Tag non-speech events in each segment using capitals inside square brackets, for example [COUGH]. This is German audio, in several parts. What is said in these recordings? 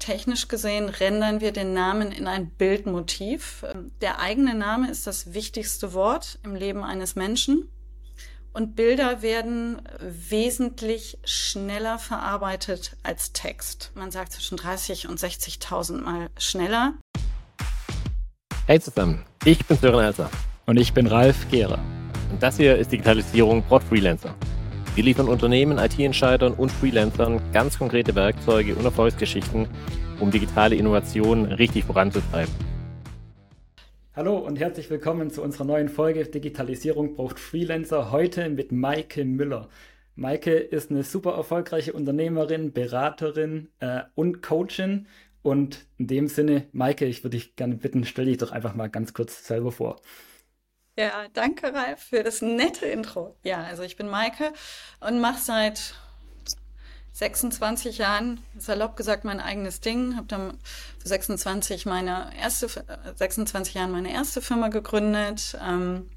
Technisch gesehen rendern wir den Namen in ein Bildmotiv. Der eigene Name ist das wichtigste Wort im Leben eines Menschen. Und Bilder werden wesentlich schneller verarbeitet als Text. Man sagt zwischen 30 und 60.000 Mal schneller. Hey zusammen, ich bin Sören Elser. Und ich bin Ralf Gehrer. Und das hier ist Digitalisierung braucht Freelancer. Wir liefern Unternehmen, IT-Entscheidern und Freelancern ganz konkrete Werkzeuge und Erfolgsgeschichten, um digitale Innovationen richtig voranzutreiben. Hallo und herzlich willkommen zu unserer neuen Folge Digitalisierung braucht Freelancer. Heute mit Maike Müller. Maike ist eine super erfolgreiche Unternehmerin, Beraterin äh, und Coachin. Und in dem Sinne, Maike, ich würde dich gerne bitten, stell dich doch einfach mal ganz kurz selber vor. Ja, danke Ralf für das nette Intro. Ja, also ich bin Maike und mache seit 26 Jahren, salopp gesagt, mein eigenes Ding. Habe dann für 26 meine erste, 26 Jahren meine erste Firma gegründet. Ähm,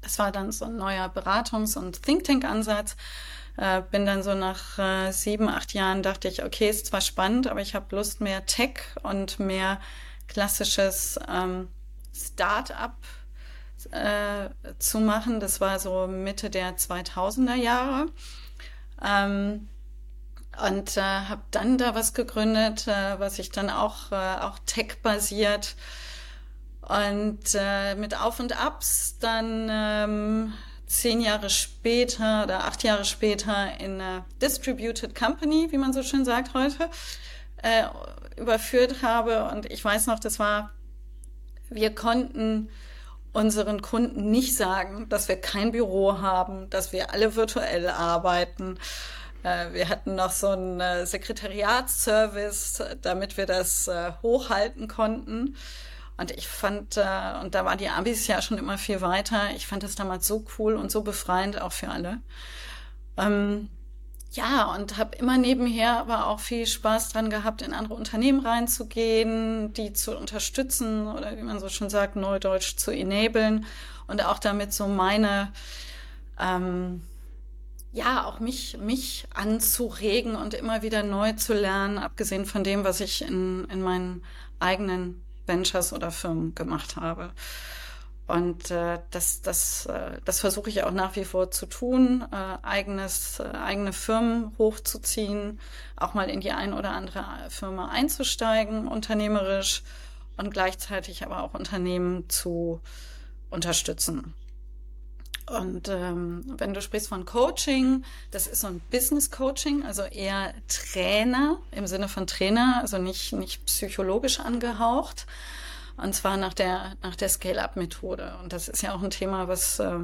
das war dann so ein neuer Beratungs- und Think Tank-Ansatz. Äh, bin dann so nach äh, sieben, acht Jahren dachte ich, okay, ist zwar spannend, aber ich habe Lust mehr Tech und mehr klassisches ähm, Start-up äh, zu machen. Das war so Mitte der 2000er Jahre. Ähm, und äh, habe dann da was gegründet, äh, was ich dann auch, äh, auch tech-basiert und äh, mit Auf und Abs dann ähm, zehn Jahre später oder acht Jahre später in eine Distributed Company, wie man so schön sagt heute, äh, überführt habe. Und ich weiß noch, das war, wir konnten unseren Kunden nicht sagen, dass wir kein Büro haben, dass wir alle virtuell arbeiten. Äh, wir hatten noch so einen äh, Sekretariatsservice, damit wir das äh, hochhalten konnten. Und ich fand, und da war die Abis ja schon immer viel weiter. Ich fand das damals so cool und so befreiend auch für alle. Ähm, ja, und habe immer nebenher aber auch viel Spaß dran gehabt, in andere Unternehmen reinzugehen, die zu unterstützen oder wie man so schon sagt, Neudeutsch zu enablen und auch damit so meine, ähm, ja, auch mich, mich anzuregen und immer wieder neu zu lernen, abgesehen von dem, was ich in, in meinen eigenen Ventures oder Firmen gemacht habe. Und äh, das, das, äh, das versuche ich auch nach wie vor zu tun, äh, eigenes, äh, eigene Firmen hochzuziehen, auch mal in die ein oder andere Firma einzusteigen, unternehmerisch und gleichzeitig aber auch Unternehmen zu unterstützen. Und ähm, wenn du sprichst von Coaching, das ist so ein Business Coaching, also eher Trainer im Sinne von Trainer, also nicht, nicht psychologisch angehaucht. Und zwar nach der, nach der Scale-Up-Methode. Und das ist ja auch ein Thema, was äh,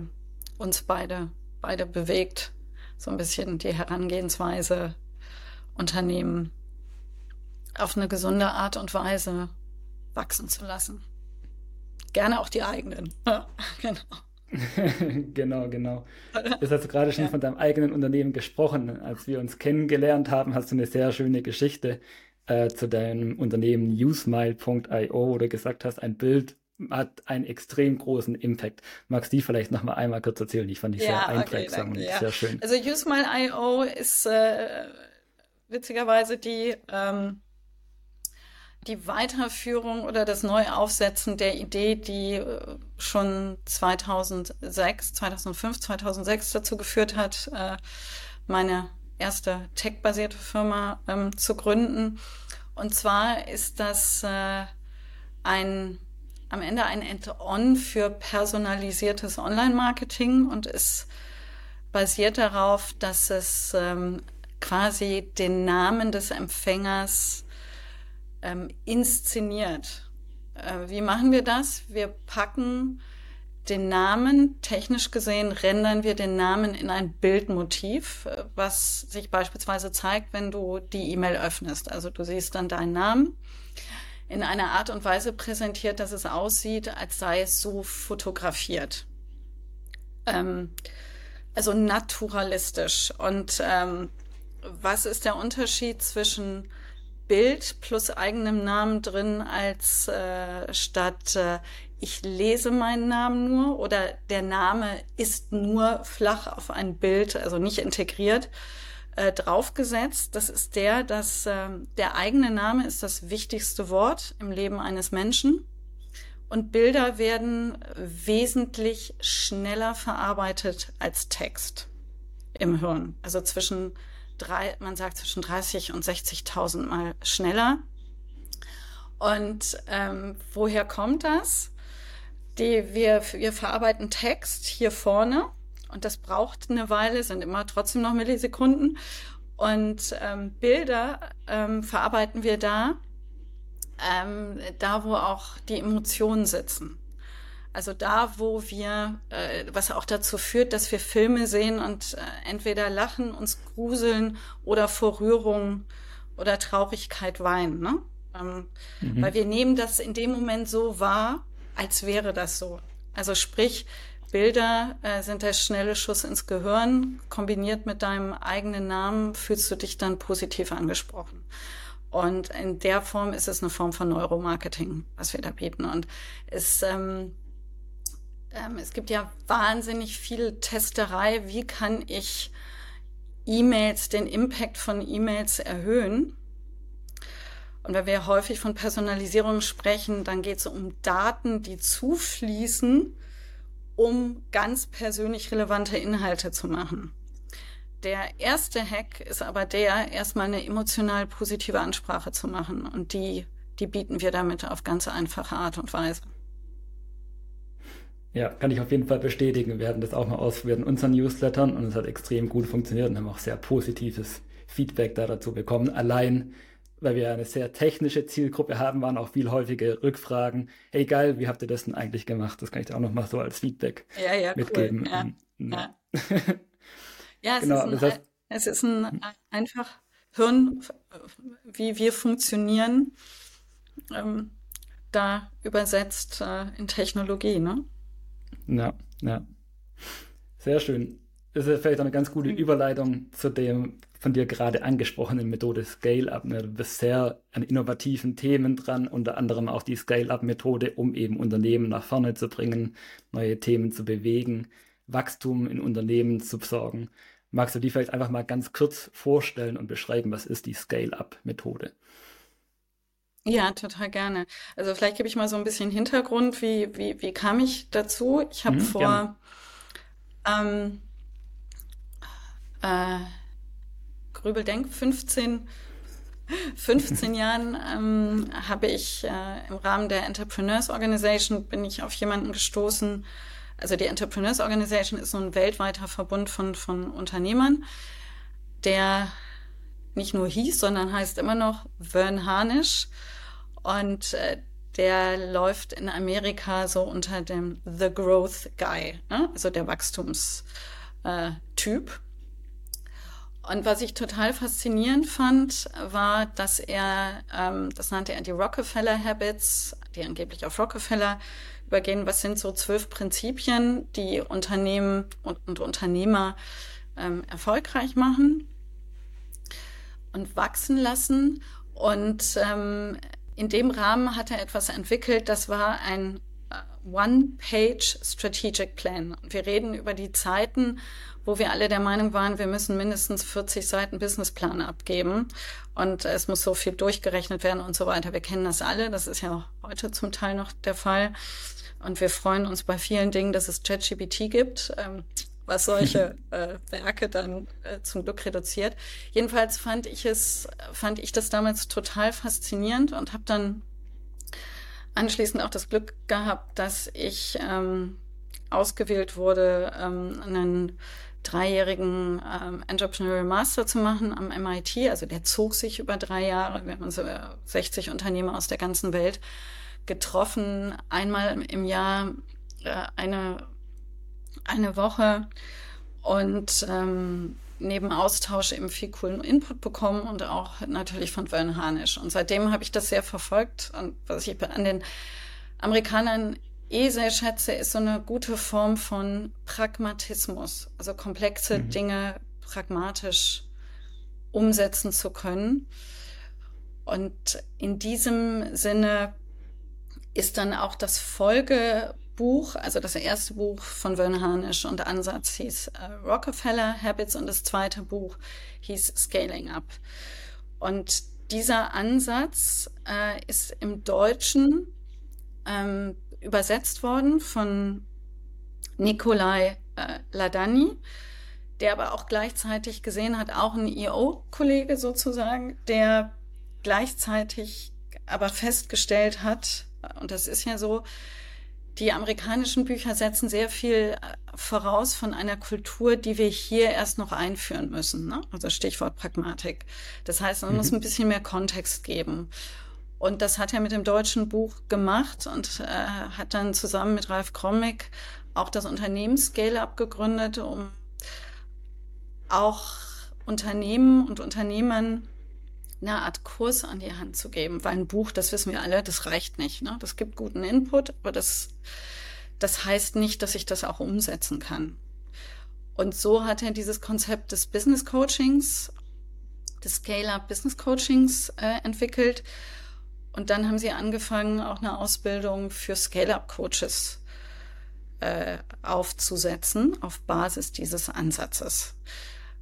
uns beide, beide bewegt. So ein bisschen die Herangehensweise, Unternehmen auf eine gesunde Art und Weise wachsen zu lassen. Gerne auch die eigenen. [LAUGHS] [LAUGHS] genau. genau, [LAUGHS] genau. Du hast gerade schon ja. von deinem eigenen Unternehmen gesprochen. Als wir uns kennengelernt haben, hast du eine sehr schöne Geschichte äh, zu deinem Unternehmen usmile.io, wo du gesagt hast, ein Bild hat einen extrem großen Impact. Magst du die vielleicht noch mal einmal kurz erzählen? Ich fand die ja, sehr einprägsam okay, und ja. sehr schön. Also usmile.io ist äh, witzigerweise die ähm, die Weiterführung oder das Neuaufsetzen der Idee, die äh, schon 2006, 2005, 2006 dazu geführt hat, äh, meine erste tech-basierte Firma ähm, zu gründen. Und zwar ist das äh, ein am Ende ein Add-on für personalisiertes Online-Marketing und es basiert darauf, dass es ähm, quasi den Namen des Empfängers ähm, inszeniert. Äh, wie machen wir das? Wir packen den Namen, technisch gesehen rendern wir den Namen in ein Bildmotiv, äh, was sich beispielsweise zeigt, wenn du die E-Mail öffnest. Also du siehst dann deinen Namen in einer Art und Weise präsentiert, dass es aussieht, als sei es so fotografiert. Ähm, also naturalistisch. Und ähm, was ist der Unterschied zwischen Bild plus eigenem Namen drin als äh, statt äh, ich lese meinen Namen nur oder der Name ist nur flach auf ein Bild, also nicht integriert. äh, draufgesetzt. Das ist der, dass äh, der eigene Name ist das wichtigste Wort im Leben eines Menschen. Und Bilder werden wesentlich schneller verarbeitet als Text im Hirn. Also zwischen drei, man sagt zwischen 30 und 60.000 Mal schneller. Und ähm, woher kommt das? Die, wir, wir verarbeiten Text hier vorne und das braucht eine Weile, sind immer trotzdem noch Millisekunden. Und ähm, Bilder ähm, verarbeiten wir da, ähm, da wo auch die Emotionen sitzen. Also da, wo wir, äh, was auch dazu führt, dass wir Filme sehen und äh, entweder lachen, uns gruseln oder vor Rührung oder Traurigkeit weinen. Ne? Ähm, mhm. Weil wir nehmen das in dem Moment so wahr, als wäre das so. Also sprich, Bilder äh, sind der schnelle Schuss ins Gehirn. Kombiniert mit deinem eigenen Namen fühlst du dich dann positiv angesprochen. Und in der Form ist es eine Form von Neuromarketing, was wir da bieten. Und es ähm, ähm, es gibt ja wahnsinnig viel Testerei. Wie kann ich E-Mails, den Impact von E-Mails erhöhen? Und wenn wir häufig von Personalisierung sprechen, dann geht es um Daten, die zufließen, um ganz persönlich relevante Inhalte zu machen. Der erste Hack ist aber der, erstmal eine emotional positive Ansprache zu machen. Und die, die bieten wir damit auf ganz einfache Art und Weise. Ja, kann ich auf jeden Fall bestätigen. Wir hatten das auch mal ausprobiert in unseren Newslettern und es hat extrem gut funktioniert und haben auch sehr positives Feedback da dazu bekommen. Allein, weil wir eine sehr technische Zielgruppe haben, waren auch viel häufige Rückfragen. Hey, geil, wie habt ihr das denn eigentlich gemacht? Das kann ich dir auch noch mal so als Feedback ja, ja, mitgeben. Cool. Ja, ja. [LAUGHS] ja es, genau, ist ein, heißt, es ist ein einfach Hirn, wie wir funktionieren, ähm, da übersetzt äh, in Technologie, ne? Ja, ja. Sehr schön. Das ist vielleicht eine ganz gute Überleitung zu dem von dir gerade angesprochenen Methode Scale-Up. Ne? Du bist sehr an innovativen Themen dran, unter anderem auch die Scale-Up-Methode, um eben Unternehmen nach vorne zu bringen, neue Themen zu bewegen, Wachstum in Unternehmen zu besorgen. Magst du die vielleicht einfach mal ganz kurz vorstellen und beschreiben, was ist die Scale-Up-Methode? Ja, total gerne. Also vielleicht gebe ich mal so ein bisschen Hintergrund, wie, wie, wie kam ich dazu? Ich habe mhm, vor ähm, äh, Grübeldenk 15, 15 Jahren ähm, habe ich äh, im Rahmen der Entrepreneurs Organization bin ich auf jemanden gestoßen. Also die Entrepreneurs Organization ist so ein weltweiter Verbund von, von Unternehmern, der nicht nur hieß, sondern heißt immer noch Vern Harnisch. Und äh, der läuft in Amerika so unter dem The Growth Guy, ne? also der Wachstumstyp. Äh, und was ich total faszinierend fand, war, dass er, ähm, das nannte er die Rockefeller Habits, die angeblich auf Rockefeller übergehen. Was sind so zwölf Prinzipien, die Unternehmen und, und Unternehmer ähm, erfolgreich machen und wachsen lassen? Und ähm, in dem Rahmen hat er etwas entwickelt, das war ein äh, One-Page Strategic Plan. Wir reden über die Zeiten, wo wir alle der Meinung waren, wir müssen mindestens 40 Seiten Businessplan abgeben und es muss so viel durchgerechnet werden und so weiter. Wir kennen das alle, das ist ja auch heute zum Teil noch der Fall. Und wir freuen uns bei vielen Dingen, dass es ChatGPT gibt. Ähm, was solche [LAUGHS] äh, Werke dann äh, zum Glück reduziert. Jedenfalls fand ich es, fand ich das damals total faszinierend und habe dann anschließend auch das Glück gehabt, dass ich ähm, ausgewählt wurde, ähm, einen dreijährigen ähm, Entrepreneurial Master zu machen am MIT. Also der zog sich über drei Jahre. Wir haben so 60 Unternehmer aus der ganzen Welt getroffen. Einmal im Jahr äh, eine eine Woche und ähm, neben Austausch eben viel coolen Input bekommen und auch natürlich von Vern Harnisch. Und seitdem habe ich das sehr verfolgt. Und was ich an den Amerikanern eh sehr schätze, ist so eine gute Form von Pragmatismus. Also komplexe mhm. Dinge pragmatisch umsetzen zu können. Und in diesem Sinne ist dann auch das Folge Buch, also das erste Buch von Vern Harnisch und Ansatz hieß äh, Rockefeller Habits und das zweite Buch hieß Scaling Up. Und dieser Ansatz äh, ist im Deutschen ähm, übersetzt worden von Nikolai äh, Ladani, der aber auch gleichzeitig gesehen hat, auch ein IO-Kollege sozusagen, der gleichzeitig aber festgestellt hat, und das ist ja so, die amerikanischen Bücher setzen sehr viel äh, voraus von einer Kultur, die wir hier erst noch einführen müssen. Ne? Also Stichwort Pragmatik. Das heißt, man mhm. muss ein bisschen mehr Kontext geben. Und das hat er mit dem deutschen Buch gemacht und äh, hat dann zusammen mit Ralf Kromig auch das Unternehmen Scale-Up gegründet, um auch Unternehmen und Unternehmern eine Art Kurs an die Hand zu geben, weil ein Buch, das wissen wir alle, das reicht nicht. Ne? Das gibt guten Input, aber das, das heißt nicht, dass ich das auch umsetzen kann. Und so hat er dieses Konzept des Business Coachings, des Scale-Up Business Coachings äh, entwickelt. Und dann haben sie angefangen, auch eine Ausbildung für Scale-Up Coaches äh, aufzusetzen auf Basis dieses Ansatzes.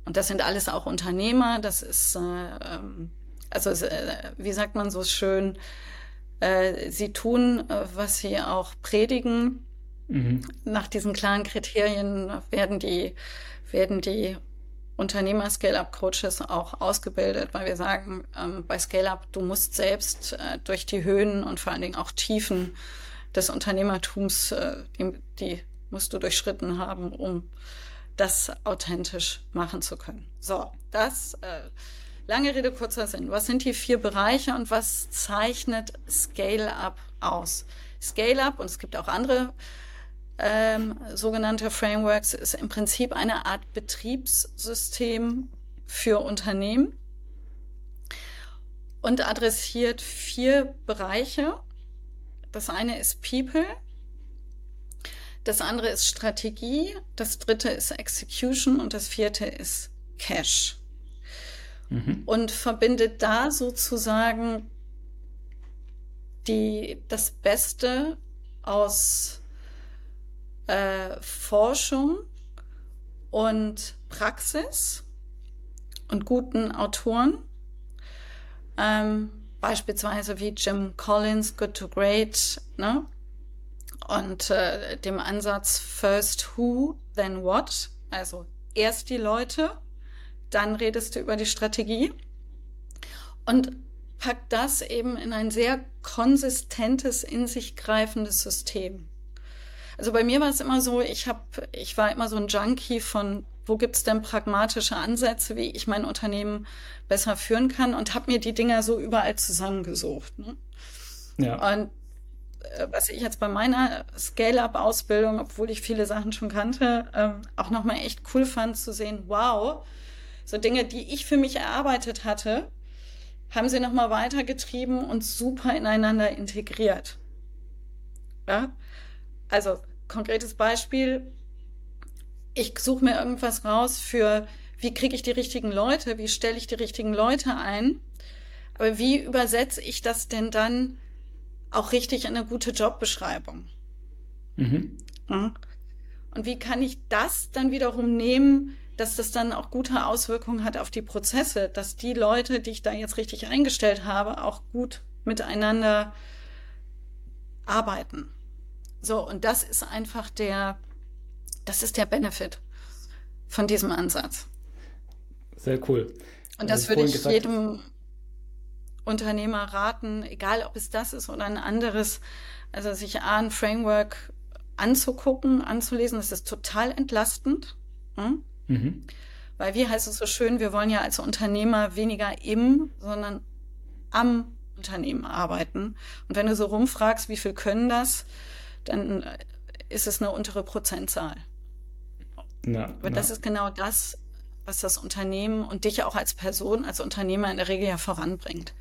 Und das sind alles auch Unternehmer, das ist äh, ähm, also äh, wie sagt man so schön, äh, sie tun, äh, was sie auch predigen. Mhm. Nach diesen klaren Kriterien werden die, werden die Unternehmer Scale-Up-Coaches auch ausgebildet, weil wir sagen, ähm, bei Scale-Up, du musst selbst äh, durch die Höhen und vor allen Dingen auch Tiefen des Unternehmertums, äh, die, die musst du durchschritten haben, um das authentisch machen zu können. So, das äh, Lange Rede, kurzer Sinn. Was sind die vier Bereiche und was zeichnet Scale-Up aus? Scale-Up, und es gibt auch andere ähm, sogenannte Frameworks, ist im Prinzip eine Art Betriebssystem für Unternehmen und adressiert vier Bereiche. Das eine ist People, das andere ist Strategie, das dritte ist Execution und das vierte ist Cash mhm. und verbindet da sozusagen die, das Beste aus äh, Forschung und Praxis und guten Autoren. Ähm, beispielsweise wie Jim Collins, Good to Great, ne? Und äh, dem Ansatz First Who, then What, also erst die Leute dann redest du über die Strategie und pack das eben in ein sehr konsistentes, in sich greifendes System. Also bei mir war es immer so, ich habe, ich war immer so ein Junkie von, wo gibt es denn pragmatische Ansätze, wie ich mein Unternehmen besser führen kann und habe mir die Dinger so überall zusammengesucht. Ne? Ja. Und äh, was ich jetzt bei meiner Scale-up-Ausbildung, obwohl ich viele Sachen schon kannte, ähm, auch nochmal echt cool fand zu sehen, wow, so Dinge, die ich für mich erarbeitet hatte, haben sie nochmal weitergetrieben und super ineinander integriert. Ja? Also, konkretes Beispiel. Ich suche mir irgendwas raus für, wie kriege ich die richtigen Leute, wie stelle ich die richtigen Leute ein, aber wie übersetze ich das denn dann auch richtig in eine gute Jobbeschreibung? Mhm. Ja? Und wie kann ich das dann wiederum nehmen dass das dann auch gute Auswirkungen hat auf die Prozesse, dass die Leute, die ich da jetzt richtig eingestellt habe, auch gut miteinander arbeiten. So, und das ist einfach der, das ist der Benefit von diesem Ansatz. Sehr cool. Und das würde ich jedem Unternehmer raten, egal ob es das ist oder ein anderes, also sich A, ein Framework anzugucken, anzulesen, das ist total entlastend. Hm? Mhm. Weil wie heißt es so schön, wir wollen ja als Unternehmer weniger im, sondern am Unternehmen arbeiten. Und wenn du so rumfragst, wie viel können das, dann ist es eine untere Prozentzahl. Ja, Aber das ist genau das, was das Unternehmen und dich auch als Person, als Unternehmer in der Regel ja voranbringt.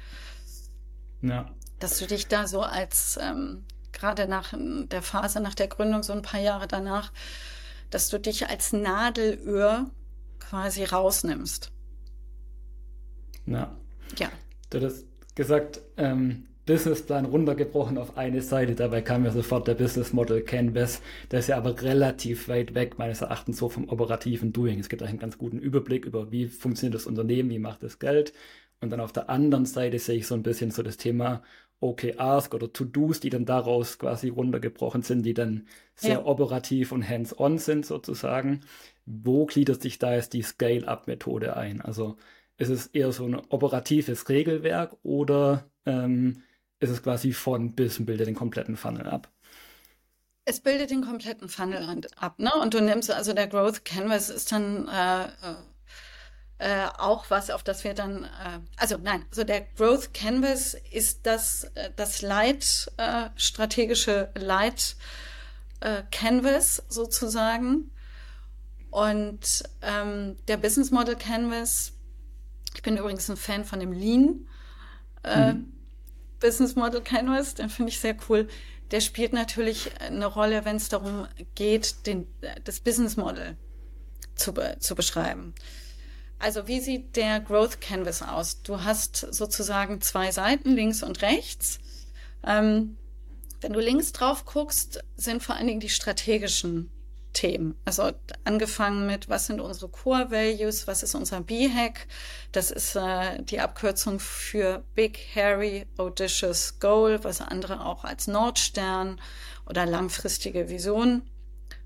Ja. Dass du dich da so als, ähm, gerade nach der Phase nach der Gründung, so ein paar Jahre danach, dass du dich als Nadelöhr quasi rausnimmst. Ja. Ja. Du hast gesagt, ähm, Businessplan runtergebrochen auf eine Seite. Dabei kam mir sofort der Business Model Canvas. Der ist ja aber relativ weit weg, meines Erachtens, so vom operativen Doing. Es gibt einen ganz guten Überblick über, wie funktioniert das Unternehmen, wie macht es Geld. Und dann auf der anderen Seite sehe ich so ein bisschen so das Thema OKRs oder To-Dos, die dann daraus quasi runtergebrochen sind, die dann sehr ja. operativ und hands-on sind sozusagen. Wo gliedert sich da jetzt die Scale-Up-Methode ein? Also ist es eher so ein operatives Regelwerk oder ähm, ist es quasi von bis und bildet den kompletten Funnel ab? Es bildet den kompletten Funnel ab, ne? Und du nimmst also der Growth Canvas ist dann äh, äh, auch was, auf das wir dann, äh, also nein, also der Growth Canvas ist das, äh, das Leit, äh, strategische Leit äh, Canvas sozusagen. Und ähm, der Business Model Canvas, ich bin übrigens ein Fan von dem Lean mhm. Business Model Canvas, den finde ich sehr cool. Der spielt natürlich eine Rolle, wenn es darum geht, den, das Business Model zu, zu beschreiben. Also wie sieht der Growth Canvas aus? Du hast sozusagen zwei Seiten, links und rechts. Ähm, wenn du links drauf guckst, sind vor allen Dingen die strategischen Themen. Also angefangen mit, was sind unsere Core Values, was ist unser B-Hack? Das ist äh, die Abkürzung für Big, Hairy, Audacious Goal, was andere auch als Nordstern oder langfristige Vision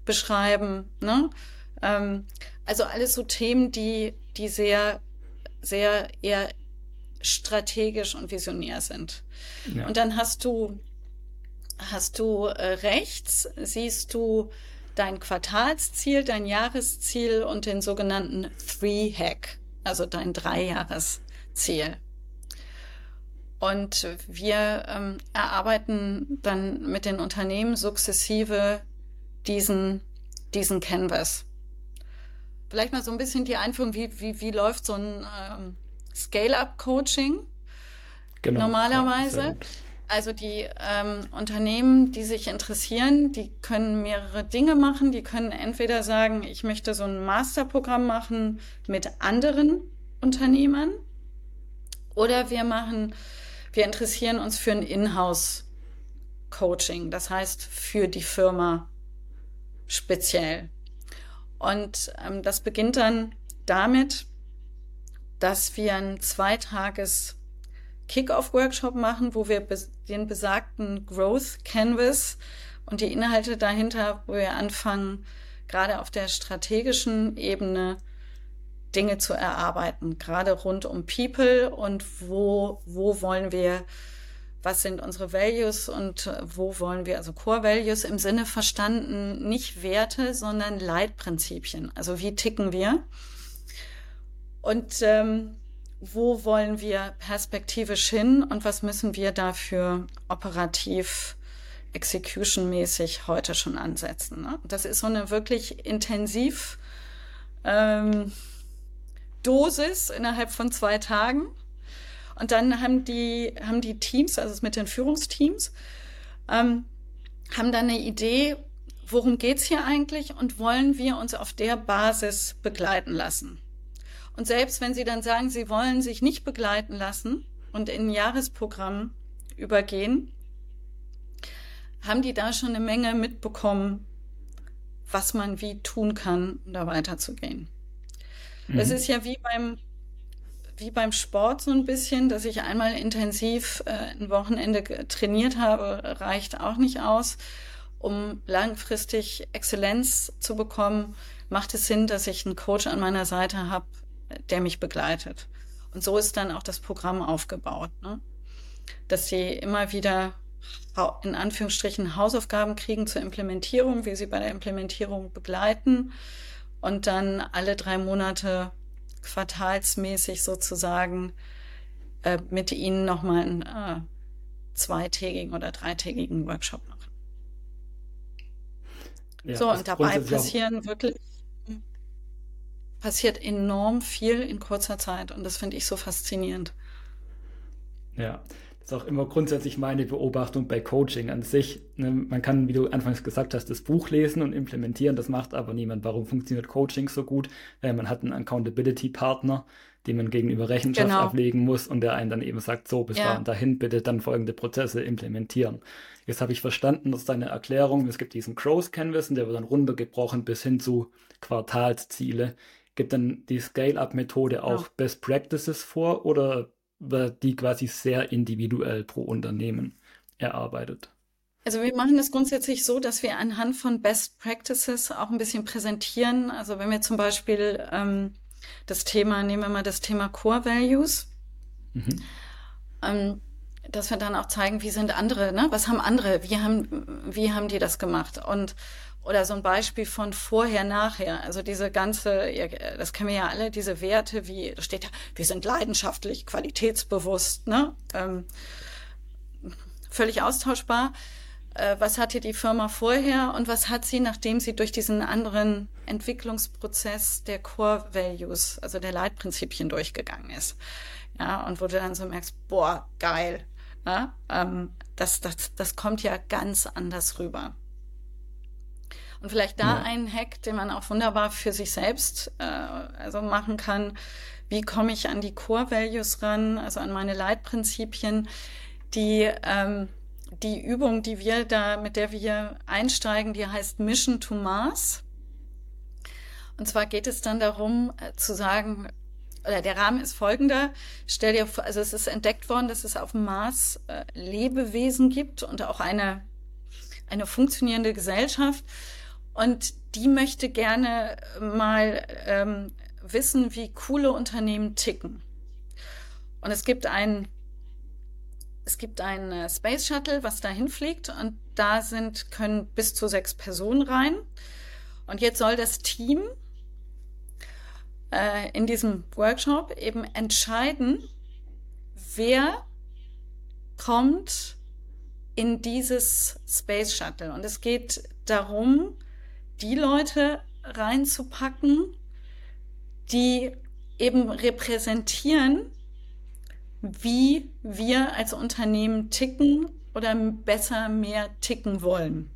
beschreiben. Ne? Ähm, also alles so Themen, die, die sehr, sehr eher strategisch und visionär sind. Ja. Und dann hast du, hast du äh, rechts, siehst du dein Quartalsziel, dein Jahresziel und den sogenannten Three-Hack, also dein Dreijahresziel. Und wir ähm, erarbeiten dann mit den Unternehmen sukzessive diesen, diesen Canvas. Vielleicht mal so ein bisschen die Einführung, wie, wie, wie läuft so ein ähm, Scale-up-Coaching genau. normalerweise? Ja, also die ähm, Unternehmen, die sich interessieren, die können mehrere Dinge machen. Die können entweder sagen, ich möchte so ein Masterprogramm machen mit anderen Unternehmern oder wir machen, wir interessieren uns für ein Inhouse-Coaching, das heißt für die Firma speziell. Und ähm, das beginnt dann damit, dass wir ein Zweitages Kick-Off-Workshop machen, wo wir den besagten Growth Canvas und die Inhalte dahinter, wo wir anfangen, gerade auf der strategischen Ebene Dinge zu erarbeiten, gerade rund um People und wo, wo wollen wir, was sind unsere Values und wo wollen wir, also Core Values im Sinne verstanden, nicht Werte, sondern Leitprinzipien. Also wie ticken wir? Und ähm, wo wollen wir perspektivisch hin und was müssen wir dafür operativ execution-mäßig heute schon ansetzen. Ne? Das ist so eine wirklich intensiv ähm, Dosis innerhalb von zwei Tagen. Und dann haben die, haben die Teams, also mit den Führungsteams, ähm, haben dann eine Idee, worum geht's hier eigentlich und wollen wir uns auf der Basis begleiten lassen. Und selbst wenn sie dann sagen, sie wollen sich nicht begleiten lassen und in ein Jahresprogramm übergehen, haben die da schon eine Menge mitbekommen, was man wie tun kann, um da weiterzugehen. Mhm. Das ist ja wie beim, wie beim Sport so ein bisschen, dass ich einmal intensiv äh, ein Wochenende trainiert habe, reicht auch nicht aus. Um langfristig Exzellenz zu bekommen, macht es Sinn, dass ich einen Coach an meiner Seite habe, der mich begleitet. Und so ist dann auch das Programm aufgebaut, ne? dass sie immer wieder in Anführungsstrichen Hausaufgaben kriegen zur Implementierung, wie sie bei der Implementierung begleiten und dann alle drei Monate quartalsmäßig sozusagen äh, mit ihnen nochmal einen äh, zweitägigen oder dreitägigen Workshop machen. Ja, so, und dabei passieren wirklich passiert enorm viel in kurzer Zeit und das finde ich so faszinierend. Ja, Das ist auch immer grundsätzlich meine Beobachtung bei Coaching an sich. Ne, man kann, wie du anfangs gesagt hast, das Buch lesen und implementieren, das macht aber niemand. Warum funktioniert Coaching so gut? Weil man hat einen Accountability-Partner, dem man gegenüber Rechenschaft genau. ablegen muss und der einen dann eben sagt, so, bis ja. dahin bitte dann folgende Prozesse implementieren. Jetzt habe ich verstanden, dass deine Erklärung, es gibt diesen Growth Canvas und der wird dann runtergebrochen bis hin zu Quartalsziele. Gibt dann die Scale-Up-Methode auch ja. Best Practices vor oder die quasi sehr individuell pro Unternehmen erarbeitet. Also wir machen das grundsätzlich so, dass wir anhand von Best Practices auch ein bisschen präsentieren. Also wenn wir zum Beispiel ähm, das Thema, nehmen wir mal das Thema Core Values, mhm. ähm, dass wir dann auch zeigen, wie sind andere, ne? was haben andere, wie haben, wie haben die das gemacht? Und oder so ein Beispiel von vorher, nachher. Also diese ganze, das kennen wir ja alle, diese Werte, wie, da steht ja, wir sind leidenschaftlich, qualitätsbewusst, ne? Ähm, völlig austauschbar. Äh, was hatte die Firma vorher und was hat sie, nachdem sie durch diesen anderen Entwicklungsprozess der Core Values, also der Leitprinzipien durchgegangen ist? Ja, und wo du dann so merkst, boah, geil. Ja, ähm, das, das, das kommt ja ganz anders rüber. Und vielleicht da ja. ein Hack, den man auch wunderbar für sich selbst äh, also machen kann. Wie komme ich an die Core Values ran, also an meine Leitprinzipien, die ähm, die Übung, die wir da, mit der wir einsteigen, die heißt Mission to Mars. Und zwar geht es dann darum, äh, zu sagen, oder der Rahmen ist folgender. Stell dir vor, also es ist entdeckt worden, dass es auf dem Mars äh, Lebewesen gibt und auch eine, eine funktionierende Gesellschaft. Und die möchte gerne mal ähm, wissen, wie coole Unternehmen ticken. Und es gibt ein es gibt ein äh, Space Shuttle, was dahin fliegt und da sind können bis zu sechs Personen rein. Und jetzt soll das Team äh, in diesem Workshop eben entscheiden, wer kommt in dieses Space Shuttle. Und es geht darum, die Leute reinzupacken, die eben repräsentieren, wie wir als Unternehmen ticken oder besser mehr ticken wollen.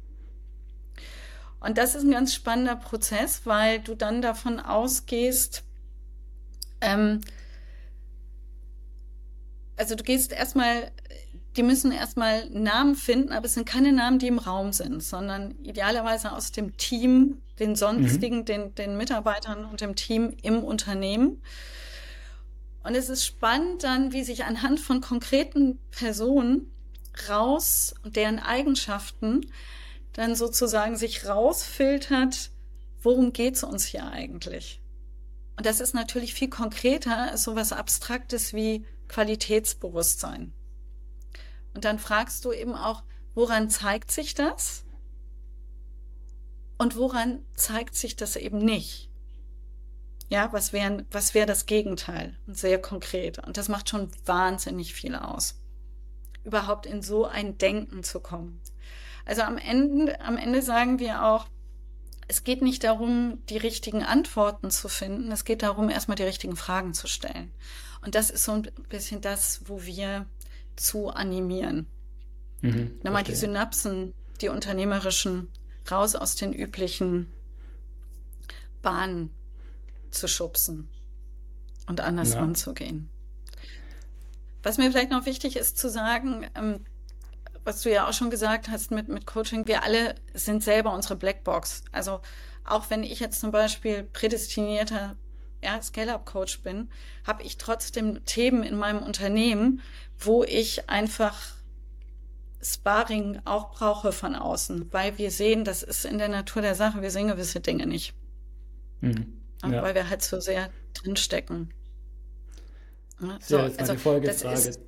Und das ist ein ganz spannender Prozess, weil du dann davon ausgehst, ähm, also du gehst erstmal die müssen erstmal Namen finden, aber es sind keine Namen, die im Raum sind, sondern idealerweise aus dem Team, den sonstigen, mhm. den, den Mitarbeitern und dem Team im Unternehmen. Und es ist spannend dann, wie sich anhand von konkreten Personen raus und deren Eigenschaften dann sozusagen sich rausfiltert, worum geht es uns hier eigentlich? Und das ist natürlich viel konkreter als sowas Abstraktes wie Qualitätsbewusstsein. Und dann fragst du eben auch, woran zeigt sich das? Und woran zeigt sich das eben nicht? Ja, was wäre was wäre das Gegenteil? Und sehr konkret. Und das macht schon wahnsinnig viel aus. Überhaupt in so ein Denken zu kommen. Also am Ende, am Ende sagen wir auch, es geht nicht darum, die richtigen Antworten zu finden. Es geht darum, erstmal die richtigen Fragen zu stellen. Und das ist so ein bisschen das, wo wir zu animieren. Mhm, Nochmal die Synapsen, die unternehmerischen, raus aus den üblichen Bahnen zu schubsen und anders ja. ranzugehen. Was mir vielleicht noch wichtig ist zu sagen, ähm, was du ja auch schon gesagt hast mit, mit Coaching, wir alle sind selber unsere Blackbox. Also auch wenn ich jetzt zum Beispiel prädestinierter ja, Scale-Up-Coach bin, habe ich trotzdem Themen in meinem Unternehmen, wo ich einfach Sparring auch brauche von außen, weil wir sehen, das ist in der Natur der Sache, wir sehen gewisse Dinge nicht. Mhm. Ja. Weil wir halt so sehr drinstecken. Ja, so, ja, jetzt also, meine Folgefrage. Ist,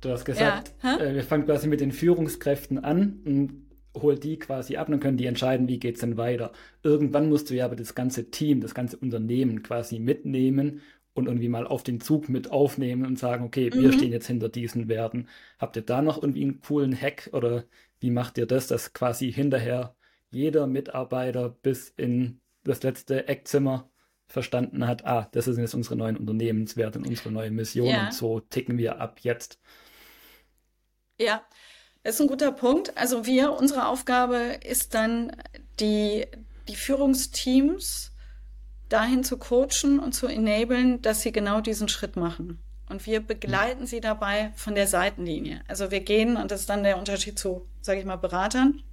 du hast gesagt, ja, äh, wir fangen quasi mit den Führungskräften an und holt die quasi ab, dann können die entscheiden, wie geht's denn weiter. Irgendwann musst du ja aber das ganze Team, das ganze Unternehmen quasi mitnehmen und irgendwie mal auf den Zug mit aufnehmen und sagen, okay, wir mhm. stehen jetzt hinter diesen Werten. Habt ihr da noch irgendwie einen coolen Hack oder wie macht ihr das, dass quasi hinterher jeder Mitarbeiter bis in das letzte Eckzimmer verstanden hat, ah, das sind jetzt unsere neuen Unternehmenswerte und unsere neue Mission ja. und so ticken wir ab jetzt. Ja, das ist ein guter Punkt. Also wir, unsere Aufgabe ist dann, die, die Führungsteams dahin zu coachen und zu enablen, dass sie genau diesen Schritt machen. Und wir begleiten sie dabei von der Seitenlinie. Also wir gehen, und das ist dann der Unterschied zu, sage ich mal, Beratern,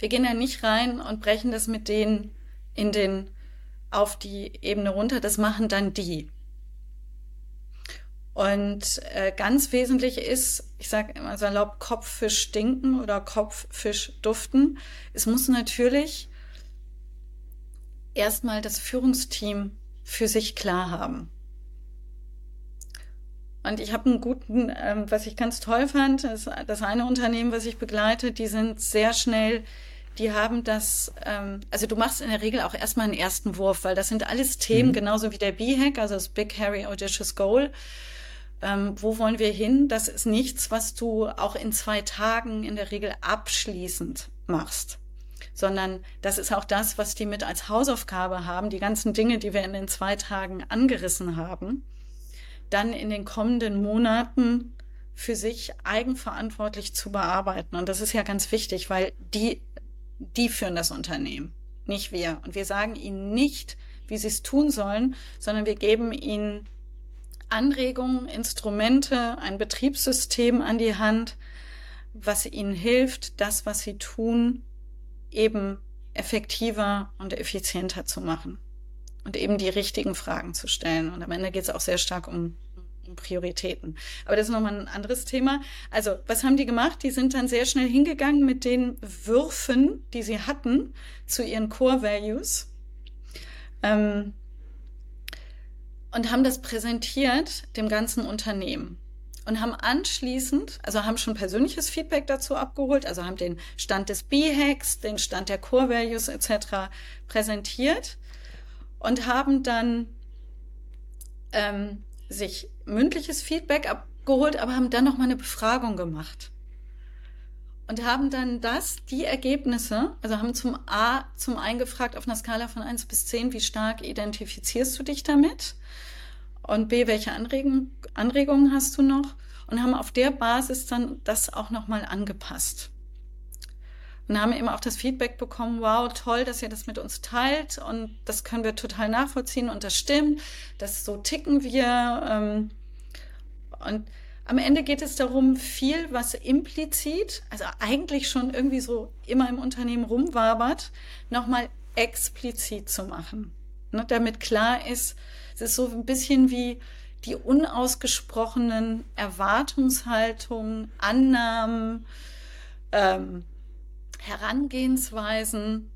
wir gehen da nicht rein und brechen das mit denen in den, auf die Ebene runter. Das machen dann die. Und äh, ganz wesentlich ist, ich sage immer salopp, Kopffisch stinken oder Kopffisch duften. Es muss natürlich erstmal das Führungsteam für sich klar haben. Und ich habe einen guten, ähm, was ich ganz toll fand, das, das eine Unternehmen, was ich begleite, die sind sehr schnell, die haben das, ähm, also du machst in der Regel auch erstmal einen ersten Wurf, weil das sind alles Themen, mhm. genauso wie der B-Hack, also das Big Harry Audacious Goal. Ähm, wo wollen wir hin? Das ist nichts, was du auch in zwei Tagen in der Regel abschließend machst sondern das ist auch das, was die mit als Hausaufgabe haben, die ganzen Dinge, die wir in den zwei Tagen angerissen haben, dann in den kommenden Monaten für sich eigenverantwortlich zu bearbeiten. Und das ist ja ganz wichtig, weil die, die führen das Unternehmen, nicht wir. Und wir sagen ihnen nicht, wie sie es tun sollen, sondern wir geben ihnen Anregungen, Instrumente, ein Betriebssystem an die Hand, was ihnen hilft, das, was sie tun, eben effektiver und effizienter zu machen und eben die richtigen Fragen zu stellen. Und am Ende geht es auch sehr stark um, um Prioritäten. Aber das ist nochmal ein anderes Thema. Also, was haben die gemacht? Die sind dann sehr schnell hingegangen mit den Würfen, die sie hatten, zu ihren Core Values. Ähm, und haben das präsentiert dem ganzen Unternehmen und haben anschließend, also haben schon persönliches Feedback dazu abgeholt, also haben den Stand des B-Hacks, den Stand der Core Values etc. präsentiert und haben dann ähm, sich mündliches Feedback abgeholt, aber haben dann noch mal eine Befragung gemacht und haben dann das, die Ergebnisse, also haben zum A, zum einen gefragt auf einer Skala von 1 bis 10, wie stark identifizierst du dich damit? Und B, welche Anregungen hast du noch? Und haben auf der Basis dann das auch nochmal angepasst. Und haben eben auch das Feedback bekommen, wow, toll, dass ihr das mit uns teilt und das können wir total nachvollziehen und das stimmt, das so ticken wir. Ähm, und am Ende geht es darum, viel, was implizit, also eigentlich schon irgendwie so immer im Unternehmen rumwabert, nochmal explizit zu machen. Ne, damit klar ist, es ist so ein bisschen wie die unausgesprochenen Erwartungshaltungen, Annahmen, ähm, Herangehensweisen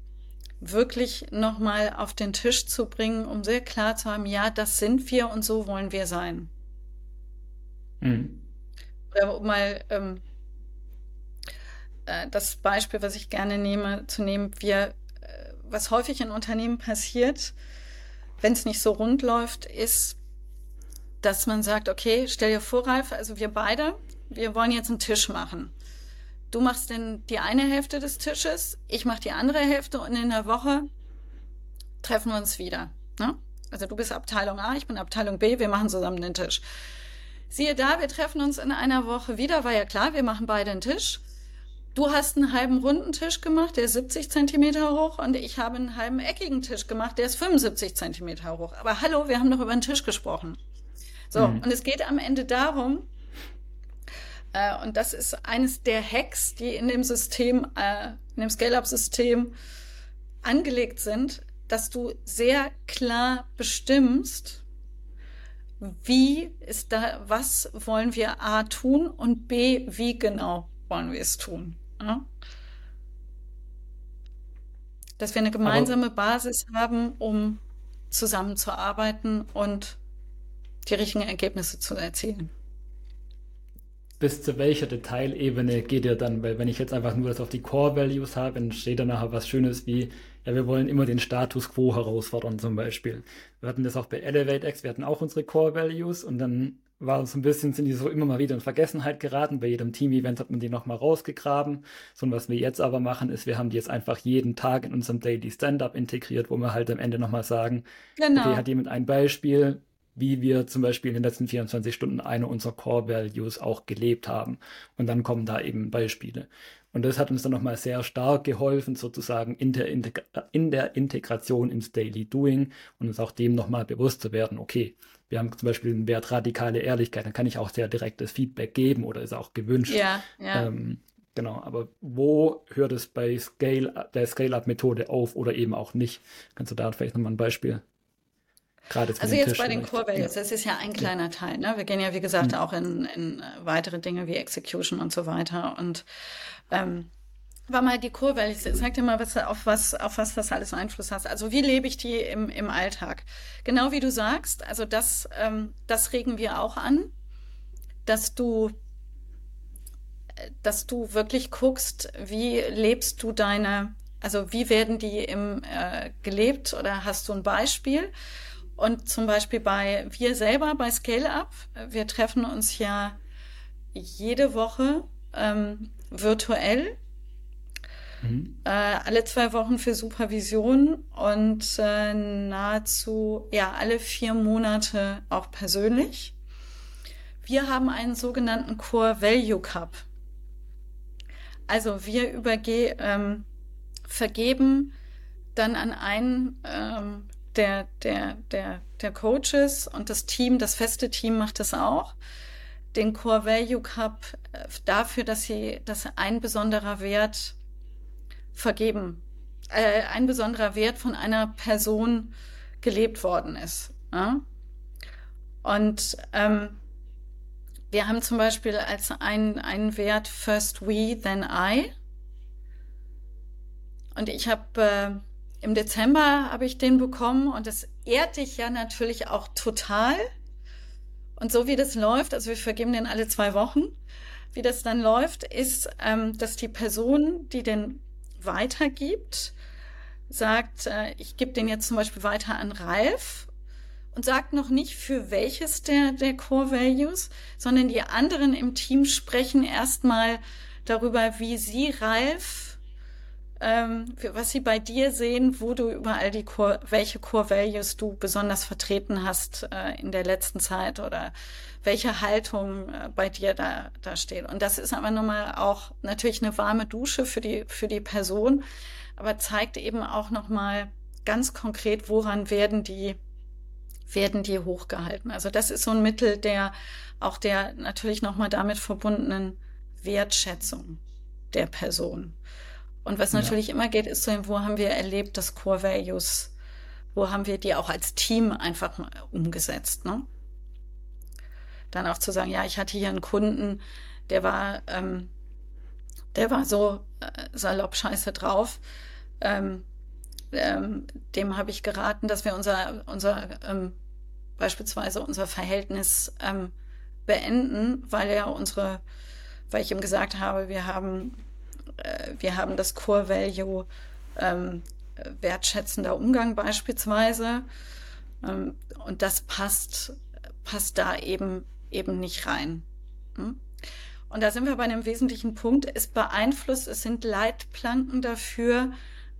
wirklich nochmal auf den Tisch zu bringen, um sehr klar zu haben, ja, das sind wir und so wollen wir sein. Mhm. Oder um mal ähm, äh, das Beispiel, was ich gerne nehme, zu nehmen, wir, äh, was häufig in Unternehmen passiert, wenn es nicht so rund läuft, ist, dass man sagt, okay, stell dir vor, Ralf, also wir beide, wir wollen jetzt einen Tisch machen. Du machst denn die eine Hälfte des Tisches, ich mache die andere Hälfte und in der Woche treffen wir uns wieder. Ne? Also du bist Abteilung A, ich bin Abteilung B, wir machen zusammen den Tisch. Siehe da, wir treffen uns in einer Woche wieder, war ja klar, wir machen beide einen Tisch. Du hast einen halben runden Tisch gemacht, der ist 70 Zentimeter hoch und ich habe einen halben eckigen Tisch gemacht, der ist 75 Zentimeter hoch. Aber hallo, wir haben doch über einen Tisch gesprochen. So, mhm. und es geht am Ende darum, äh, und das ist eines der Hacks, die in dem System, äh, in dem Scale-Up-System angelegt sind, dass du sehr klar bestimmst, wie ist da, was wollen wir A tun und B, wie genau wollen wir es tun. Ja? Dass wir eine gemeinsame Aber Basis haben, um zusammenzuarbeiten und die richtigen Ergebnisse zu erzielen. Bis zu welcher Detailebene geht ihr dann? Weil wenn ich jetzt einfach nur das auf die Core Values habe, dann steht da nachher was Schönes wie, ja, wir wollen immer den Status quo herausfordern zum Beispiel. Wir hatten das auch bei ElevateX, wir hatten auch unsere Core Values und dann war so ein bisschen, sind die so immer mal wieder in Vergessenheit geraten. Bei jedem Team-Event hat man die nochmal rausgegraben. So, und was wir jetzt aber machen, ist, wir haben die jetzt einfach jeden Tag in unserem Daily Stand-Up integriert, wo wir halt am Ende nochmal sagen, genau. okay, hat jemand ein Beispiel, wie wir zum Beispiel in den letzten 24 Stunden eine unserer Core Values auch gelebt haben. Und dann kommen da eben Beispiele. Und das hat uns dann nochmal sehr stark geholfen, sozusagen in der, in der Integration ins Daily Doing und uns auch dem nochmal bewusst zu werden, okay, wir haben zum Beispiel den Wert radikale Ehrlichkeit, dann kann ich auch sehr direktes Feedback geben oder ist auch gewünscht. Ja, ja. Ähm, genau, aber wo hört es bei Scale, der Scale-Up-Methode auf oder eben auch nicht? Kannst du da vielleicht nochmal ein Beispiel Gerade also jetzt Tisch bei den Core Values, ja. das ist ja ein kleiner ja. Teil. Ne? Wir gehen ja, wie gesagt, mhm. auch in, in weitere Dinge wie Execution und so weiter. Und ähm, war mal die Core Values, sag dir mal, was, auf, was, auf was das alles Einfluss hast. Also wie lebe ich die im, im Alltag? Genau wie du sagst, also das, ähm, das regen wir auch an, dass du dass du wirklich guckst, wie lebst du deine, also wie werden die im äh, gelebt oder hast du ein Beispiel? Und zum Beispiel bei wir selber, bei Scale Up, wir treffen uns ja jede Woche ähm, virtuell, mhm. äh, alle zwei Wochen für Supervision und äh, nahezu ja alle vier Monate auch persönlich. Wir haben einen sogenannten Core Value Cup. Also wir überge ähm, vergeben dann an einen ähm, der, der, der, der Coaches und das Team, das feste Team macht das auch, den Core Value Cup äh, dafür, dass sie, dass ein besonderer Wert vergeben, äh, ein besonderer Wert von einer Person gelebt worden ist. Ja? Und ähm, wir haben zum Beispiel als einen Wert First We, then I. Und ich habe äh, im Dezember habe ich den bekommen und das ehrt dich ja natürlich auch total. Und so wie das läuft, also wir vergeben den alle zwei Wochen, wie das dann läuft, ist, ähm, dass die Person, die den weitergibt, sagt, äh, ich gebe den jetzt zum Beispiel weiter an Ralf und sagt noch nicht für welches der, der Core Values, sondern die anderen im Team sprechen erstmal darüber, wie sie Ralf ähm, was sie bei dir sehen, wo du überall die Core, welche Core Values du besonders vertreten hast äh, in der letzten Zeit oder welche Haltung äh, bei dir da, da steht. Und das ist aber nochmal auch natürlich eine warme Dusche für die, für die Person, aber zeigt eben auch nochmal ganz konkret, woran werden die, werden die hochgehalten. Also das ist so ein Mittel der, auch der natürlich nochmal damit verbundenen Wertschätzung der Person. Und was natürlich ja. immer geht, ist so, wo haben wir erlebt, dass Core Values, wo haben wir die auch als Team einfach umgesetzt, ne? Dann auch zu sagen, ja, ich hatte hier einen Kunden, der war, ähm, der war so äh, salopp scheiße drauf. Ähm, ähm, dem habe ich geraten, dass wir unser, unser ähm, beispielsweise unser Verhältnis ähm, beenden, weil er unsere, weil ich ihm gesagt habe, wir haben wir haben das Core Value ähm, wertschätzender Umgang beispielsweise. Ähm, und das passt, passt da eben, eben nicht rein. Hm? Und da sind wir bei einem wesentlichen Punkt. Es beeinflusst, es sind Leitplanken dafür,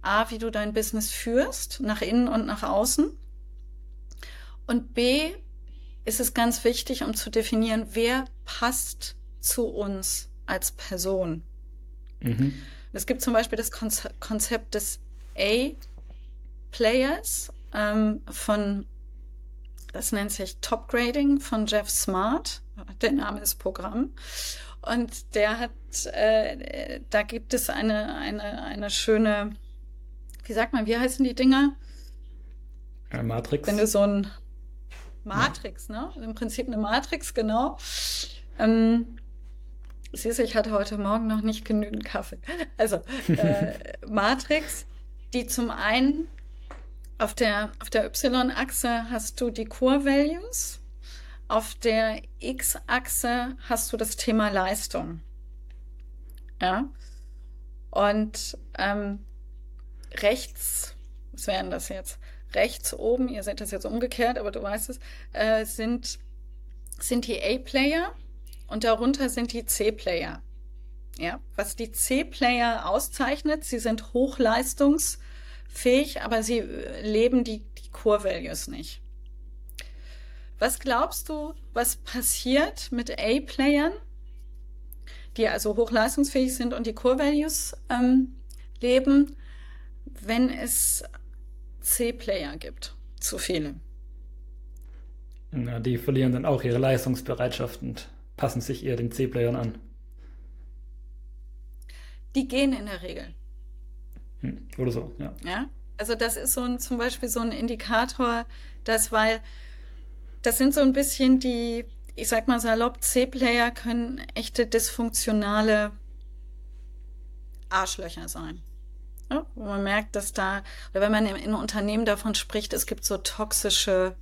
A, wie du dein Business führst, nach innen und nach außen. Und B, ist es ganz wichtig, um zu definieren, wer passt zu uns als Person. Mhm. Es gibt zum Beispiel das Konzept des A-Players ähm, von, das nennt sich Top Grading von Jeff Smart. Der Name ist Programm. Und der hat, äh, da gibt es eine, eine, eine schöne, wie sagt man, wie heißen die Dinger? Eine Matrix. Wenn du so ein Matrix, ja. ne? Im Prinzip eine Matrix, genau. Ähm, Siehst du, ich hatte heute Morgen noch nicht genügend Kaffee. Also äh, [LAUGHS] Matrix, die zum einen auf der, auf der Y-Achse hast du die Core Values, auf der X-Achse hast du das Thema Leistung. Ja. Und ähm, rechts, was wären das jetzt? Rechts oben, ihr seht das jetzt umgekehrt, aber du weißt es, äh, sind, sind die A-Player und darunter sind die C-Player. Ja, was die C-Player auszeichnet, sie sind hochleistungsfähig, aber sie äh, leben die, die Core Values nicht. Was glaubst du, was passiert mit A-Playern, die also hochleistungsfähig sind und die Core-Values ähm, leben, wenn es C-Player gibt? Zu viele. Na, die verlieren dann auch ihre Leistungsbereitschaft und passen sich eher den C-Playern an. Die gehen in der Regel. Hm, oder so, ja. Ja, also das ist so ein, zum Beispiel so ein Indikator, dass, weil das sind so ein bisschen die, ich sag mal salopp, C-Player können echte dysfunktionale Arschlöcher sein. Ja, wo man merkt, dass da, oder wenn man in Unternehmen davon spricht, es gibt so toxische,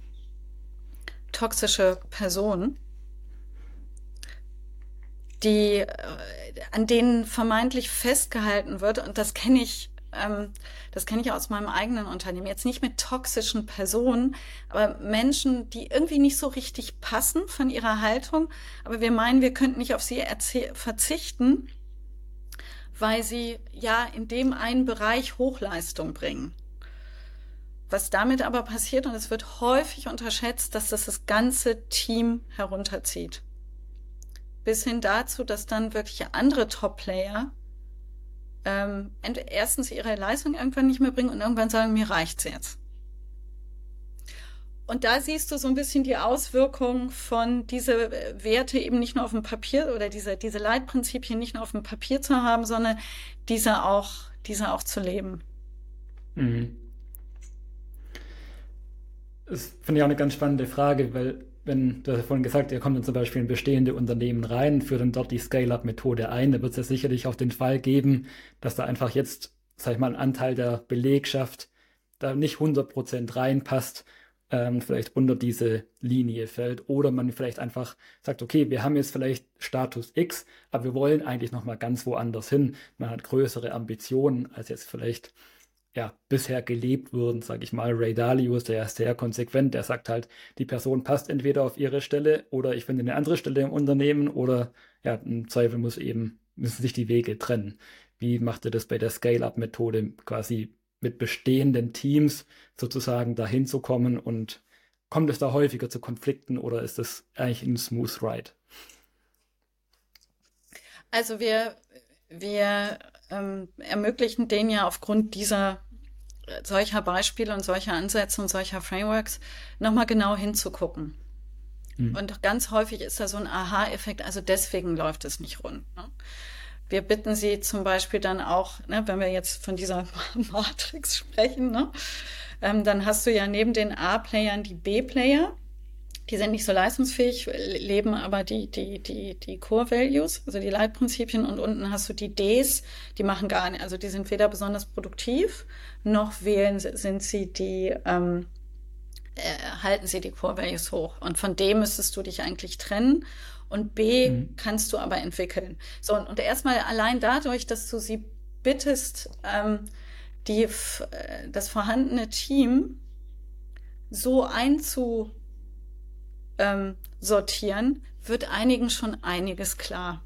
toxische Personen, die, äh, an denen vermeintlich festgehalten wird, und das kenne ich ähm, das kenne ich aus meinem eigenen Unternehmen, jetzt nicht mit toxischen Personen, aber Menschen, die irgendwie nicht so richtig passen von ihrer Haltung, aber wir meinen, wir könnten nicht auf sie verzichten, weil sie ja in dem einen Bereich Hochleistung bringen. Was damit aber passiert, und es wird häufig unterschätzt, dass das das ganze Team herunterzieht. Bis hin dazu, dass dann wirklich andere Top-Player ähm, erstens ihre Leistung irgendwann nicht mehr bringen und irgendwann sagen, mir reicht's jetzt. Und da siehst du so ein bisschen die Auswirkung von diese Werte eben nicht nur auf dem Papier oder diese, diese Leitprinzipien nicht nur auf dem Papier zu haben, sondern diese auch, diese auch zu leben. Mhm. Das finde ich auch eine ganz spannende Frage, weil wenn, du hast ja vorhin gesagt, ihr kommt dann zum Beispiel in bestehende Unternehmen rein, führt dann dort die Scale-Up-Methode ein, da wird es ja sicherlich auch den Fall geben, dass da einfach jetzt, sag ich mal, ein Anteil der Belegschaft da nicht 100% reinpasst, ähm, vielleicht unter diese Linie fällt oder man vielleicht einfach sagt, okay, wir haben jetzt vielleicht Status X, aber wir wollen eigentlich nochmal ganz woanders hin. Man hat größere Ambitionen als jetzt vielleicht ja, bisher gelebt wurden, sage ich mal. Ray Dalio ist ja sehr konsequent. Der sagt halt, die Person passt entweder auf ihre Stelle oder ich finde eine andere Stelle im Unternehmen oder ja, im Zweifel muss eben, müssen sich die Wege trennen. Wie macht er das bei der Scale-Up-Methode quasi mit bestehenden Teams sozusagen dahin zu kommen und kommt es da häufiger zu Konflikten oder ist das eigentlich ein Smooth Ride? Also wir, wir ähm, ermöglichen denen ja aufgrund dieser äh, solcher Beispiele und solcher Ansätze und solcher Frameworks nochmal genau hinzugucken. Mhm. Und ganz häufig ist da so ein Aha-Effekt, also deswegen läuft es nicht rund. Ne? Wir bitten Sie zum Beispiel dann auch, ne, wenn wir jetzt von dieser [LAUGHS] Matrix sprechen, ne, ähm, dann hast du ja neben den A-Playern die B-Player die sind nicht so leistungsfähig, leben aber die, die, die, die Core Values, also die Leitprinzipien und unten hast du die Ds, die machen gar nicht, also die sind weder besonders produktiv, noch wählen sind sie die, ähm, äh, halten sie die Core Values hoch. Und von dem müsstest du dich eigentlich trennen. Und B mhm. kannst du aber entwickeln. So, und, und erstmal allein dadurch, dass du sie bittest, ähm, die, äh, das vorhandene Team so einzu ähm, sortieren, wird einigen schon einiges klar.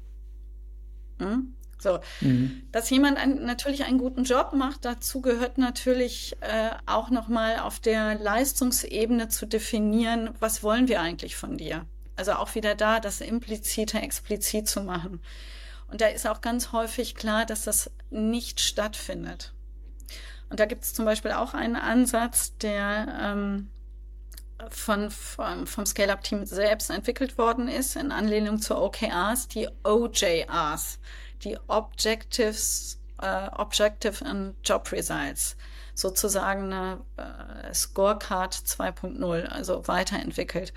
Hm? So, mhm. dass jemand ein, natürlich einen guten Job macht, dazu gehört natürlich äh, auch nochmal auf der Leistungsebene zu definieren, was wollen wir eigentlich von dir? Also auch wieder da, das implizite explizit zu machen. Und da ist auch ganz häufig klar, dass das nicht stattfindet. Und da gibt es zum Beispiel auch einen Ansatz, der ähm, von, vom, vom Scale-Up-Team selbst entwickelt worden ist, in Anlehnung zu OKRs, die OJRs, die Objectives, äh, Objective and Job Results, sozusagen eine äh, Scorecard 2.0, also weiterentwickelt.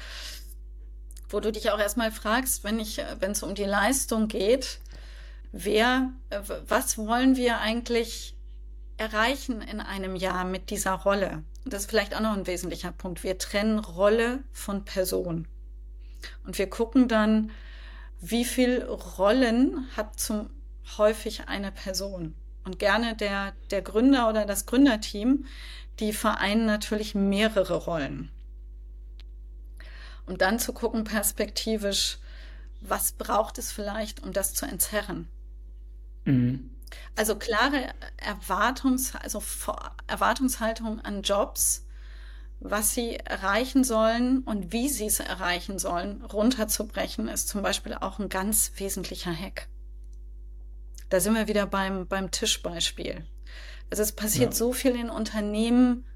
Wo du dich auch erstmal fragst, wenn ich, wenn es um die Leistung geht, wer, was wollen wir eigentlich erreichen in einem Jahr mit dieser Rolle? das ist vielleicht auch noch ein wesentlicher Punkt. Wir trennen Rolle von Person. Und wir gucken dann, wie viel Rollen hat zum häufig eine Person. Und gerne der, der Gründer oder das Gründerteam, die vereinen natürlich mehrere Rollen. Um dann zu gucken, perspektivisch, was braucht es vielleicht, um das zu entzerren. Mhm. Also klare Erwartungs, also Erwartungshaltung an Jobs was sie erreichen sollen und wie sie es erreichen sollen, runterzubrechen, ist zum Beispiel auch ein ganz wesentlicher Hack. Da sind wir wieder beim, beim Tischbeispiel. Also es passiert ja. so viel in Unternehmen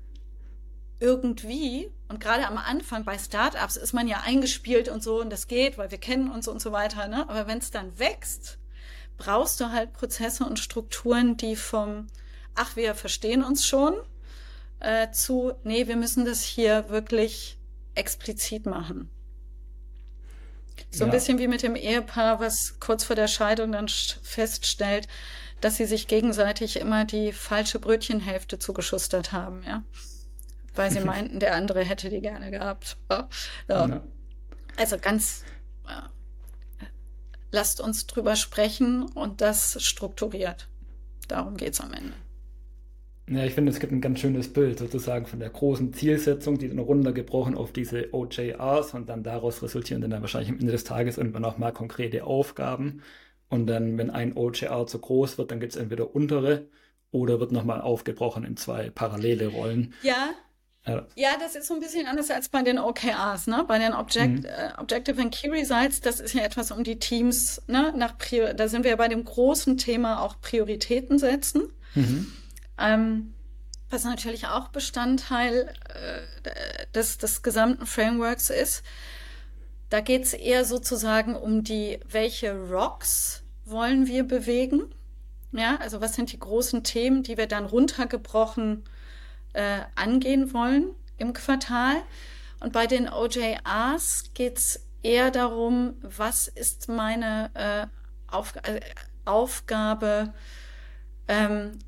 irgendwie und gerade am Anfang bei Startups ist man ja eingespielt und so und das geht, weil wir kennen uns und so weiter. Ne? Aber wenn es dann wächst, brauchst du halt Prozesse und Strukturen, die vom Ach, wir verstehen uns schon äh, zu, nee, wir müssen das hier wirklich explizit machen. So ja. ein bisschen wie mit dem Ehepaar, was kurz vor der Scheidung dann feststellt, dass sie sich gegenseitig immer die falsche Brötchenhälfte zugeschustert haben, ja. Weil sie [LAUGHS] meinten, der andere hätte die gerne gehabt. Ja. Also ganz, lasst uns drüber sprechen und das strukturiert. Darum geht es am Ende. Ja, ich finde, es gibt ein ganz schönes Bild sozusagen von der großen Zielsetzung, die dann runtergebrochen auf diese OJRs und dann daraus resultieren dann wahrscheinlich am Ende des Tages irgendwann auch mal konkrete Aufgaben. Und dann, wenn ein OJR zu groß wird, dann gibt es entweder untere oder wird nochmal aufgebrochen in zwei parallele Rollen. Ja. Ja. Das ist so ein bisschen anders als bei den OKRs, ne? Bei den Object, mhm. äh, Objective and Key Results, das ist ja etwas um die Teams, ne? Nach Prior da sind wir ja bei dem großen Thema auch Prioritäten setzen. Mhm. Ähm, was natürlich auch Bestandteil äh, des, des gesamten Frameworks ist. Da geht es eher sozusagen um die, welche Rocks wollen wir bewegen? Ja, also was sind die großen Themen, die wir dann runtergebrochen äh, angehen wollen im Quartal? Und bei den OJRs geht es eher darum, was ist meine äh, Auf äh, Aufgabe ähm,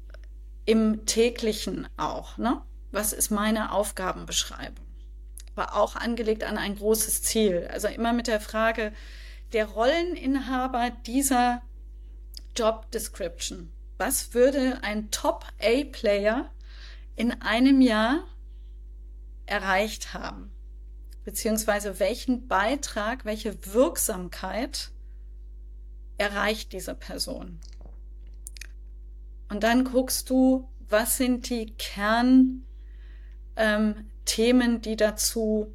im täglichen auch. Ne? Was ist meine Aufgabenbeschreibung? Aber auch angelegt an ein großes Ziel. Also immer mit der Frage, der Rolleninhaber dieser Job Description. Was würde ein Top-A-Player in einem Jahr erreicht haben? Beziehungsweise welchen Beitrag, welche Wirksamkeit erreicht diese Person? Und dann guckst du, was sind die Kernthemen, ähm, die dazu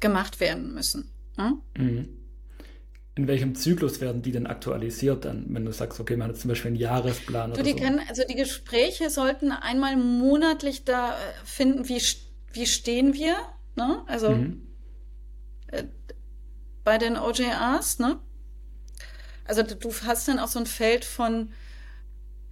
gemacht werden müssen. Hm? Mhm. In welchem Zyklus werden die denn aktualisiert dann, wenn du sagst, okay, man hat zum Beispiel einen Jahresplan du, oder die so? Können, also die Gespräche sollten einmal monatlich da äh, finden, wie, wie stehen wir, ne? Also mhm. äh, bei den OJRs, ne? Also du hast dann auch so ein Feld von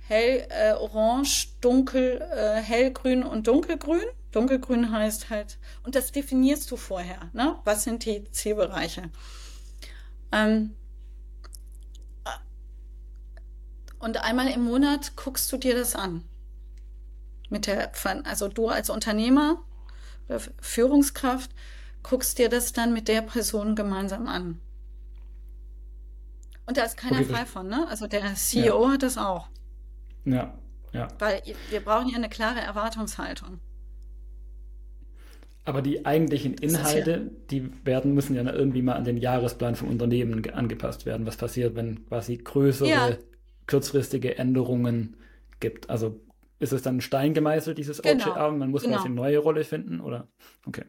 hell, äh, orange, dunkel, äh, hellgrün und dunkelgrün. Dunkelgrün heißt halt, und das definierst du vorher, ne? Was sind die Zielbereiche? Ähm, und einmal im Monat guckst du dir das an. Mit der, also du als Unternehmer, Führungskraft, guckst dir das dann mit der Person gemeinsam an. Und da ist keiner okay, frei von, ne? Also der CEO ja. hat das auch. Ja, ja. Weil wir brauchen ja eine klare Erwartungshaltung. Aber die eigentlichen Inhalte, die werden, müssen ja irgendwie mal an den Jahresplan vom Unternehmen angepasst werden. Was passiert, wenn quasi größere, ja. kurzfristige Änderungen gibt? Also ist es dann ein Stein gemeißelt, dieses genau. OJR, und man muss genau. quasi eine neue Rolle finden? Oder? Okay.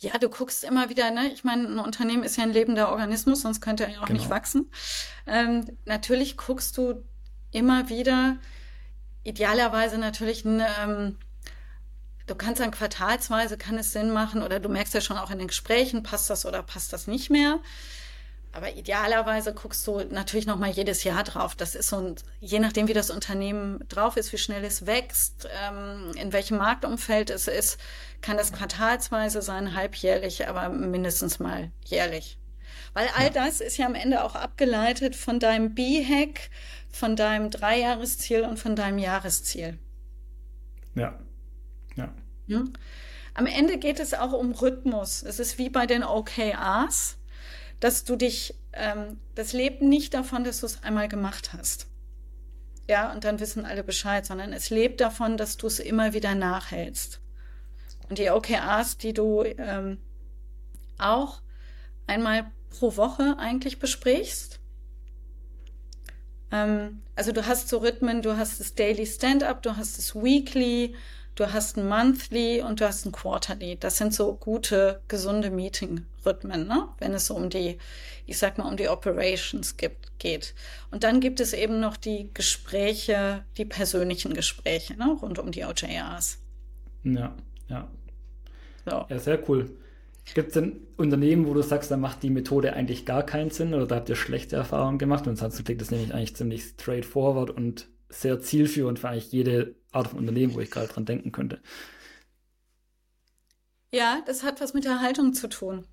Ja, du guckst immer wieder, ne? Ich meine, ein Unternehmen ist ja ein lebender Organismus, sonst könnte er ja auch genau. nicht wachsen. Ähm, natürlich guckst du immer wieder, idealerweise natürlich ein, ähm, du kannst dann quartalsweise, kann es Sinn machen, oder du merkst ja schon auch in den Gesprächen, passt das oder passt das nicht mehr. Aber idealerweise guckst du natürlich noch mal jedes Jahr drauf. Das ist so ein, je nachdem, wie das Unternehmen drauf ist, wie schnell es wächst, ähm, in welchem Marktumfeld es ist, kann das quartalsweise sein, halbjährlich, aber mindestens mal jährlich. Weil all das ist ja am Ende auch abgeleitet von deinem B-Hack, von deinem Dreijahresziel und von deinem Jahresziel. Ja. Hm? Am Ende geht es auch um Rhythmus. Es ist wie bei den OKRs, dass du dich, ähm, das lebt nicht davon, dass du es einmal gemacht hast. Ja, und dann wissen alle Bescheid, sondern es lebt davon, dass du es immer wieder nachhältst. Und die OKRs, die du ähm, auch einmal pro Woche eigentlich besprichst, ähm, also du hast so Rhythmen, du hast das Daily Stand-up, du hast das Weekly, du hast ein Monthly und du hast ein Quarterly. Das sind so gute, gesunde Meeting-Rhythmen, ne? wenn es so um die, ich sag mal, um die Operations gibt, geht. Und dann gibt es eben noch die Gespräche, die persönlichen Gespräche ne? rund um die OJRs. Ja, ja. So. Ja, sehr cool. Gibt es denn Unternehmen, wo du sagst, da macht die Methode eigentlich gar keinen Sinn oder da habt ihr schlechte Erfahrungen gemacht? Und sonst klingt das nämlich eigentlich ziemlich straightforward und sehr zielführend für eigentlich jede Art von Unternehmen, wo ich gerade dran denken könnte. Ja, das hat was mit der Haltung zu tun.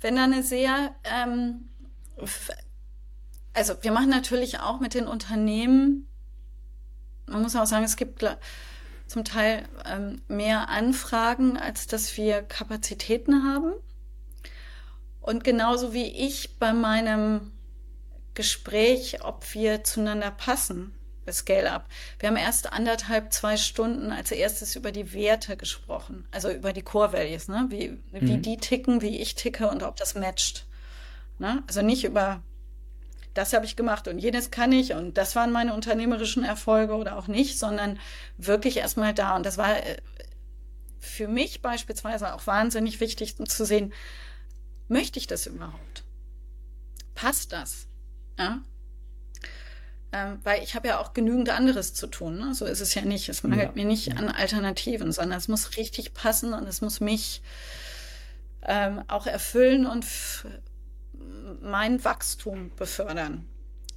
Wenn da eine sehr, ähm, also wir machen natürlich auch mit den Unternehmen, man muss auch sagen, es gibt zum Teil ähm, mehr Anfragen, als dass wir Kapazitäten haben. Und genauso wie ich bei meinem Gespräch, ob wir zueinander passen, Scale-Up. Wir haben erst anderthalb, zwei Stunden als erstes über die Werte gesprochen, also über die Core Values, ne? wie, mhm. wie die ticken, wie ich ticke und ob das matcht. Ne? Also nicht über das habe ich gemacht und jenes kann ich und das waren meine unternehmerischen Erfolge oder auch nicht, sondern wirklich erstmal da. Und das war äh, für mich beispielsweise auch wahnsinnig wichtig zu sehen, möchte ich das überhaupt? Passt das? Ja? Ähm, weil ich habe ja auch genügend anderes zu tun. Ne? So ist es ja nicht. Es mangelt ja. mir nicht an Alternativen, sondern es muss richtig passen und es muss mich ähm, auch erfüllen und mein Wachstum befördern.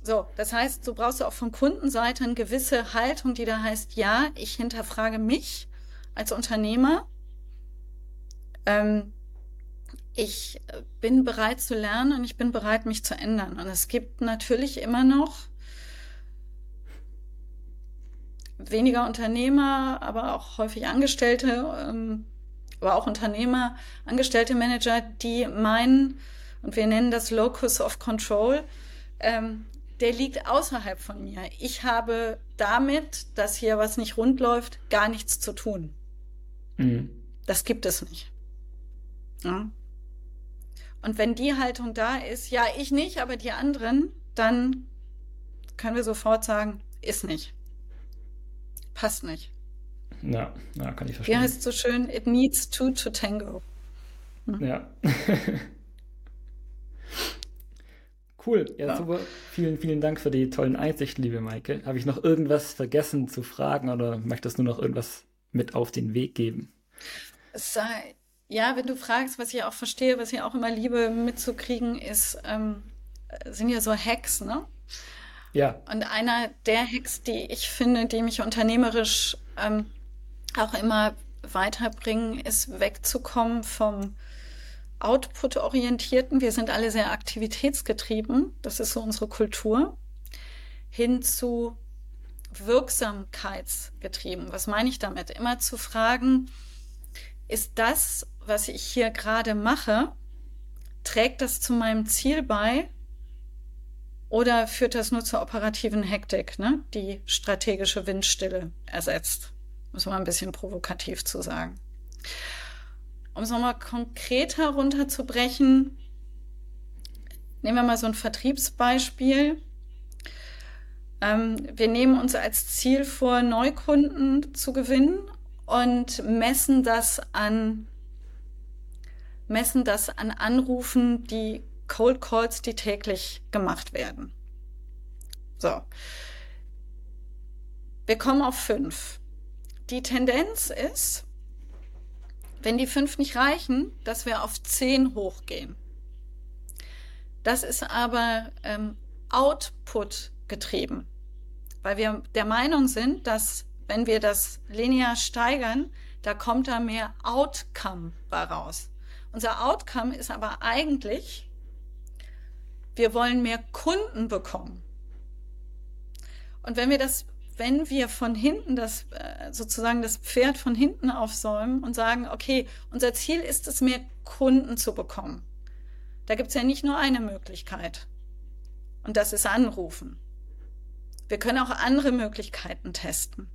So, das heißt, du brauchst auch von Kundenseite eine gewisse Haltung, die da heißt, ja, ich hinterfrage mich als Unternehmer. Ähm, ich bin bereit zu lernen und ich bin bereit, mich zu ändern. Und es gibt natürlich immer noch weniger Unternehmer, aber auch häufig Angestellte, ähm, aber auch Unternehmer, Angestellte Manager, die meinen, und wir nennen das Locus of Control, ähm, der liegt außerhalb von mir. Ich habe damit, dass hier was nicht rund läuft, gar nichts zu tun. Mhm. Das gibt es nicht. Ja. Und wenn die Haltung da ist, ja, ich nicht, aber die anderen, dann können wir sofort sagen, ist nicht. Passt nicht. Ja, ja kann ich verstehen. Wie heißt es so schön? It needs two to tango. Hm? Ja. [LAUGHS] Cool. Ja, ja, super. Vielen, vielen Dank für die tollen Einsichten, liebe Maike. Habe ich noch irgendwas vergessen zu fragen oder möchtest du noch irgendwas mit auf den Weg geben? Sei, ja, wenn du fragst, was ich auch verstehe, was ich auch immer liebe mitzukriegen, ist, ähm, sind ja so Hacks, ne? Ja. Und einer der Hacks, die ich finde, die mich unternehmerisch ähm, auch immer weiterbringen, ist wegzukommen vom Output-orientierten, wir sind alle sehr aktivitätsgetrieben, das ist so unsere Kultur, hin zu wirksamkeitsgetrieben. Was meine ich damit? Immer zu fragen, ist das, was ich hier gerade mache, trägt das zu meinem Ziel bei oder führt das nur zur operativen Hektik, ne? die strategische Windstille ersetzt? Muss man ein bisschen provokativ zu sagen um es nochmal konkreter runterzubrechen, nehmen wir mal so ein Vertriebsbeispiel. Ähm, wir nehmen uns als Ziel vor, Neukunden zu gewinnen und messen das an, messen das an Anrufen, die Cold Calls, die täglich gemacht werden. So. Wir kommen auf fünf. Die Tendenz ist, wenn die fünf nicht reichen, dass wir auf zehn hochgehen. Das ist aber ähm, Output getrieben, weil wir der Meinung sind, dass wenn wir das linear steigern, da kommt da mehr Outcome raus. Unser Outcome ist aber eigentlich, wir wollen mehr Kunden bekommen. Und wenn wir das wenn wir von hinten das äh, sozusagen das Pferd von hinten aufsäumen und sagen, okay, unser Ziel ist es, mehr Kunden zu bekommen. Da gibt es ja nicht nur eine Möglichkeit. Und das ist Anrufen. Wir können auch andere Möglichkeiten testen.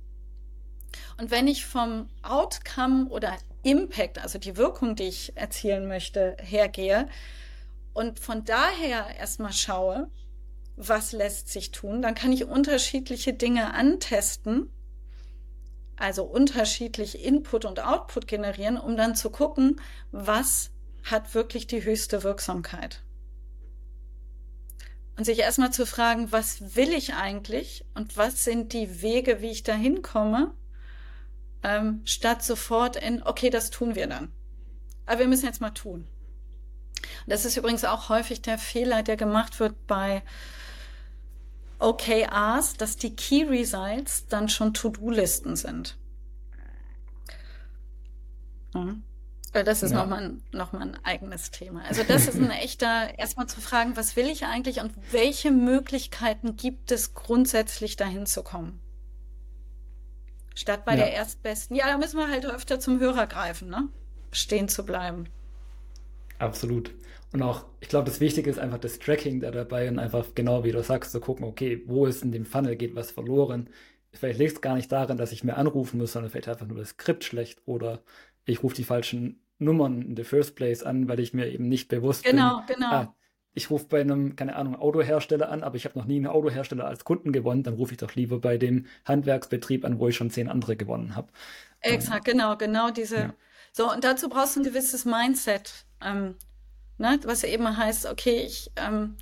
Und wenn ich vom Outcome oder Impact, also die Wirkung, die ich erzielen möchte, hergehe und von daher erstmal schaue, was lässt sich tun. Dann kann ich unterschiedliche Dinge antesten, also unterschiedlich Input und Output generieren, um dann zu gucken, was hat wirklich die höchste Wirksamkeit. Und sich erstmal zu fragen, was will ich eigentlich und was sind die Wege, wie ich da hinkomme, ähm, statt sofort in, okay, das tun wir dann. Aber wir müssen jetzt mal tun. Das ist übrigens auch häufig der Fehler, der gemacht wird bei OKRs, dass die Key Results dann schon To-Do-Listen sind. Hm. Das ist ja. nochmal ein, noch mal ein eigenes Thema. Also das ist ein [LAUGHS] echter, erstmal zu fragen, was will ich eigentlich und welche Möglichkeiten gibt es grundsätzlich dahin zu kommen? Statt bei ja. der erstbesten, ja, da müssen wir halt öfter zum Hörer greifen, ne? Stehen zu bleiben. Absolut. Und auch, ich glaube, das Wichtige ist einfach das Tracking da dabei und einfach genau wie du sagst, zu gucken, okay, wo ist in dem Funnel, geht was verloren. Vielleicht liegt es gar nicht daran, dass ich mehr anrufen muss, sondern vielleicht einfach nur das Skript schlecht oder ich rufe die falschen Nummern in the first place an, weil ich mir eben nicht bewusst genau, bin. Genau, genau. Ah, ich rufe bei einem, keine Ahnung, Autohersteller an, aber ich habe noch nie einen Autohersteller als Kunden gewonnen, dann rufe ich doch lieber bei dem Handwerksbetrieb an, wo ich schon zehn andere gewonnen habe. Exakt, genau, genau diese. Ja. So, und dazu brauchst du ein gewisses Mindset. Ähm, Ne? Was eben heißt, okay, ich ähm,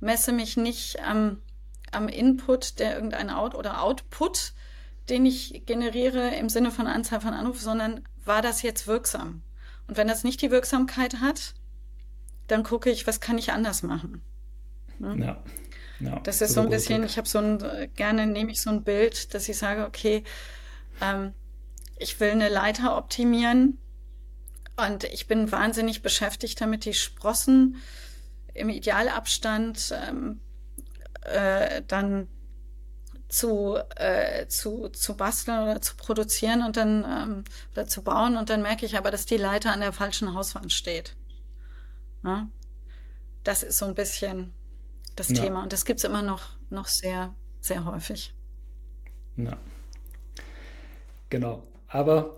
messe mich nicht am, am Input der irgendein Out oder Output, den ich generiere im Sinne von Anzahl von Anrufen, sondern war das jetzt wirksam? Und wenn das nicht die Wirksamkeit hat, dann gucke ich, was kann ich anders machen? Ne? Ja. ja. Das ist so ein bisschen, ich habe so ein, gerne nehme ich so ein Bild, dass ich sage, okay, ähm, ich will eine Leiter optimieren und ich bin wahnsinnig beschäftigt damit, die Sprossen im Idealabstand ähm, äh, dann zu, äh, zu, zu basteln oder zu produzieren und dann ähm, oder zu bauen und dann merke ich aber, dass die Leiter an der falschen Hauswand steht. Ja? Das ist so ein bisschen das ja. Thema und das gibt es immer noch, noch sehr, sehr häufig. Ja. Genau. Aber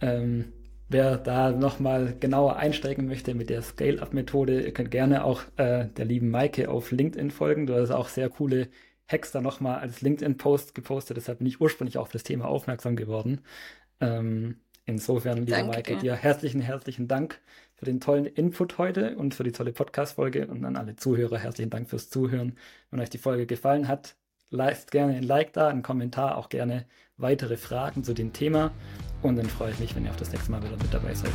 ähm, Wer da nochmal genauer einsteigen möchte mit der Scale-Up-Methode, ihr könnt gerne auch äh, der lieben Maike auf LinkedIn folgen. Du hast auch sehr coole Hacks da nochmal als LinkedIn-Post gepostet. Deshalb bin ich ursprünglich auf das Thema aufmerksam geworden. Ähm, insofern, liebe Danke Maike, dir herzlichen, herzlichen Dank für den tollen Input heute und für die tolle Podcast-Folge und an alle Zuhörer herzlichen Dank fürs Zuhören. Wenn euch die Folge gefallen hat, lasst gerne ein Like da, einen Kommentar, auch gerne weitere Fragen zu dem Thema. Und dann freue ich mich, wenn ihr auch das nächste Mal wieder mit dabei seid.